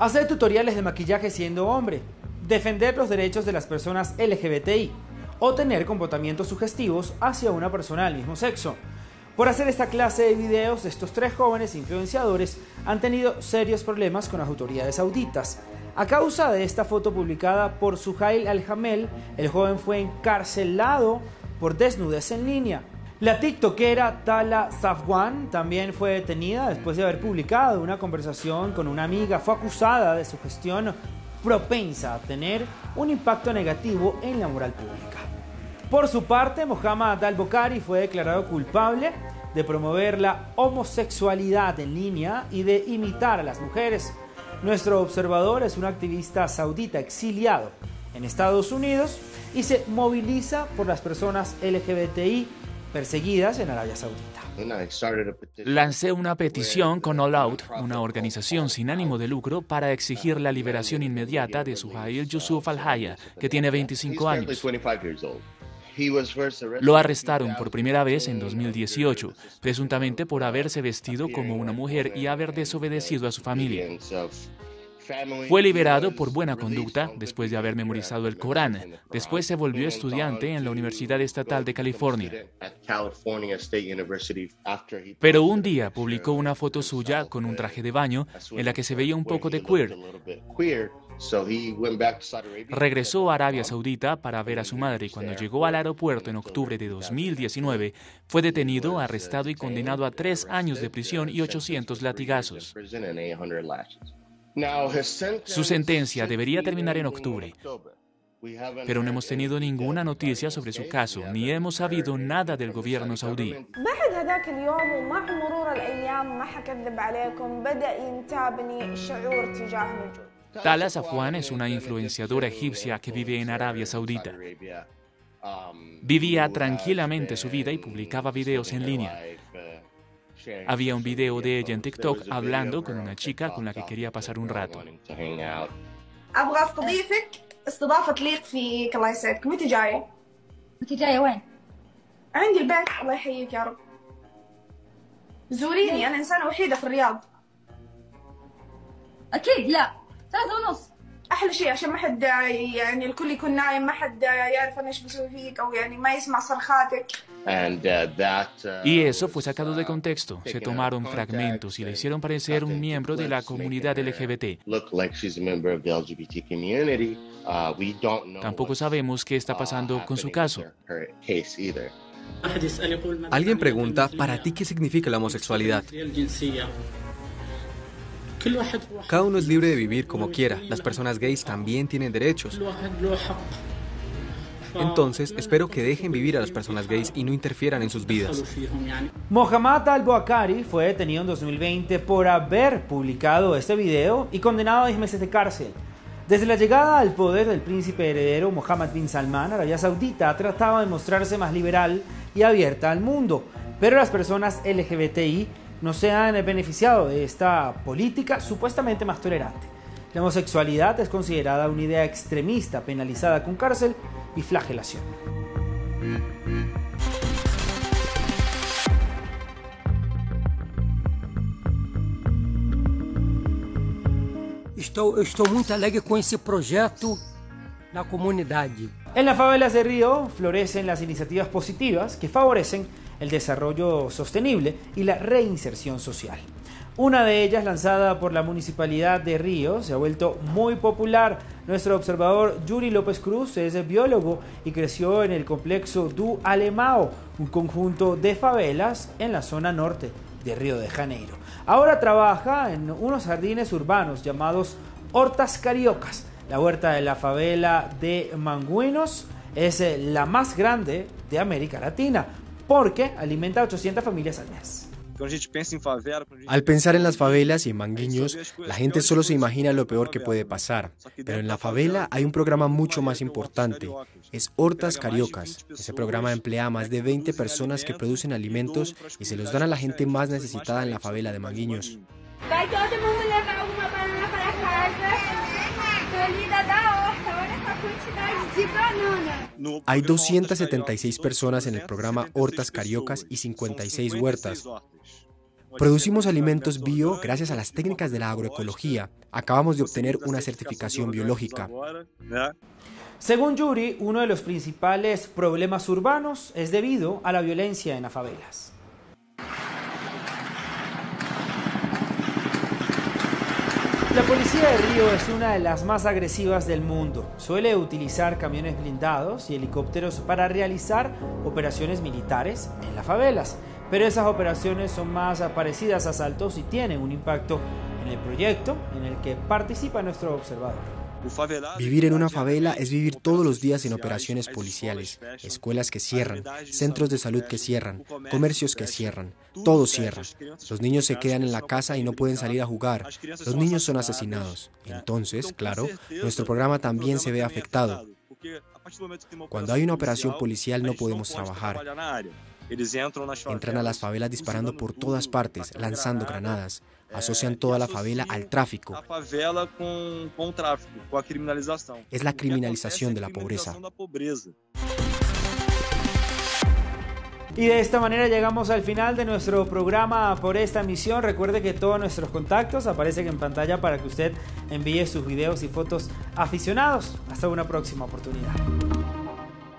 Hacer tutoriales de maquillaje siendo hombre, defender los derechos de las personas LGBTI o tener comportamientos sugestivos hacia una persona del mismo sexo. Por hacer esta clase de videos, estos tres jóvenes influenciadores han tenido serios problemas con las autoridades sauditas. A causa de esta foto publicada por Suhail Al-Hamel, el joven fue encarcelado por desnudez en línea. La tiktokera Tala Safwan también fue detenida después de haber publicado una conversación con una amiga. Fue acusada de su gestión propensa a tener un impacto negativo en la moral pública. Por su parte, Mohammad Al-Bokhari fue declarado culpable de promover la homosexualidad en línea y de imitar a las mujeres. Nuestro observador es un activista saudita exiliado en Estados Unidos y se moviliza por las personas LGBTI perseguidas en Arabia Saudita. Lancé una petición con All Out, una organización sin ánimo de lucro, para exigir la liberación inmediata de Suhail Yusuf Al-Haya, que tiene 25 años. Lo arrestaron por primera vez en 2018, presuntamente por haberse vestido como una mujer y haber desobedecido a su familia. Fue liberado por buena conducta después de haber memorizado el Corán. Después se volvió estudiante en la Universidad Estatal de California. Pero un día publicó una foto suya con un traje de baño en la que se veía un poco de queer. Regresó a Arabia Saudita para ver a su madre. Y cuando llegó al aeropuerto en octubre de 2019 fue detenido, arrestado y condenado a tres años de prisión y 800 latigazos. Su sentencia debería terminar en octubre, pero no hemos tenido ninguna noticia sobre su caso, ni hemos sabido nada del gobierno saudí. Tala Safwan es una influenciadora egipcia que vive en Arabia Saudita. Vivía tranquilamente su vida y publicaba videos en línea. Había un video de ella en TikTok hablando con una chica con la que quería pasar un rato. ابغى استضيفك استضافه تليق فيك الله يسعدك متى جايه؟ انت جايه وين؟ عندي البيت الله يحييك يا رب زوريني انا انسانه وحيده في الرياض اكيد لا ثلاثة ونص احلى شيء عشان ما حد يعني الكل يكون نايم ما حد يعرف انا ايش بسوي فيك او يعني ما يسمع صرخاتك Y eso fue sacado de contexto. Se tomaron fragmentos y le hicieron parecer un miembro de la comunidad LGBT. Tampoco sabemos qué está pasando con su caso. Alguien pregunta, ¿para ti qué significa la homosexualidad? Cada uno es libre de vivir como quiera. Las personas gays también tienen derechos. Entonces, espero que dejen vivir a las personas gays y no interfieran en sus vidas. Mohammad al-Boakari fue detenido en 2020 por haber publicado este video y condenado a 10 meses de cárcel. Desde la llegada al poder del príncipe heredero Mohammed bin Salman, Arabia Saudita trataba de mostrarse más liberal y abierta al mundo, pero las personas LGBTI no se han beneficiado de esta política supuestamente más tolerante. La homosexualidad es considerada una idea extremista penalizada con cárcel y flagelación. Estou, estou muito alegre com esse projeto na comunidade. En las favelas de Río florecen las iniciativas positivas que favorecen el desarrollo sostenible y la reinserción social. Una de ellas, lanzada por la Municipalidad de Río, se ha vuelto muy popular. Nuestro observador Yuri López Cruz es biólogo y creció en el complejo Du Alemao, un conjunto de favelas en la zona norte de Río de Janeiro. Ahora trabaja en unos jardines urbanos llamados Hortas Cariocas. La huerta de la favela de Manguinos es la más grande de América Latina porque alimenta a 800 familias al mes. Al pensar en las favelas y en Manguiños, la gente solo se imagina lo peor que puede pasar, pero en la favela hay un programa mucho más importante, es Hortas Cariocas. Ese programa emplea a más de 20 personas que producen alimentos y se los dan a la gente más necesitada en la favela de Manguiños. Hay 276 personas en el programa Hortas Cariocas y 56 huertas. Producimos alimentos bio gracias a las técnicas de la agroecología. Acabamos de obtener una certificación biológica. Según Yuri, uno de los principales problemas urbanos es debido a la violencia en las favelas. La policía de Río es una de las más agresivas del mundo. Suele utilizar camiones blindados y helicópteros para realizar operaciones militares en las favelas, pero esas operaciones son más parecidas a asaltos y tienen un impacto en el proyecto en el que participa nuestro observador. Vivir en una favela es vivir todos los días en operaciones policiales, escuelas que cierran, centros de salud que cierran, comercios que cierran, todo cierra. Los niños se quedan en la casa y no pueden salir a jugar. Los niños son asesinados. Entonces, claro, nuestro programa también se ve afectado. Cuando hay una operación policial no podemos trabajar. Entran a las favelas disparando por todas partes, lanzando granadas. Asocian toda la favela al tráfico. Es la criminalización de la pobreza. Y de esta manera llegamos al final de nuestro programa por esta misión. Recuerde que todos nuestros contactos aparecen en pantalla para que usted envíe sus videos y fotos aficionados. Hasta una próxima oportunidad.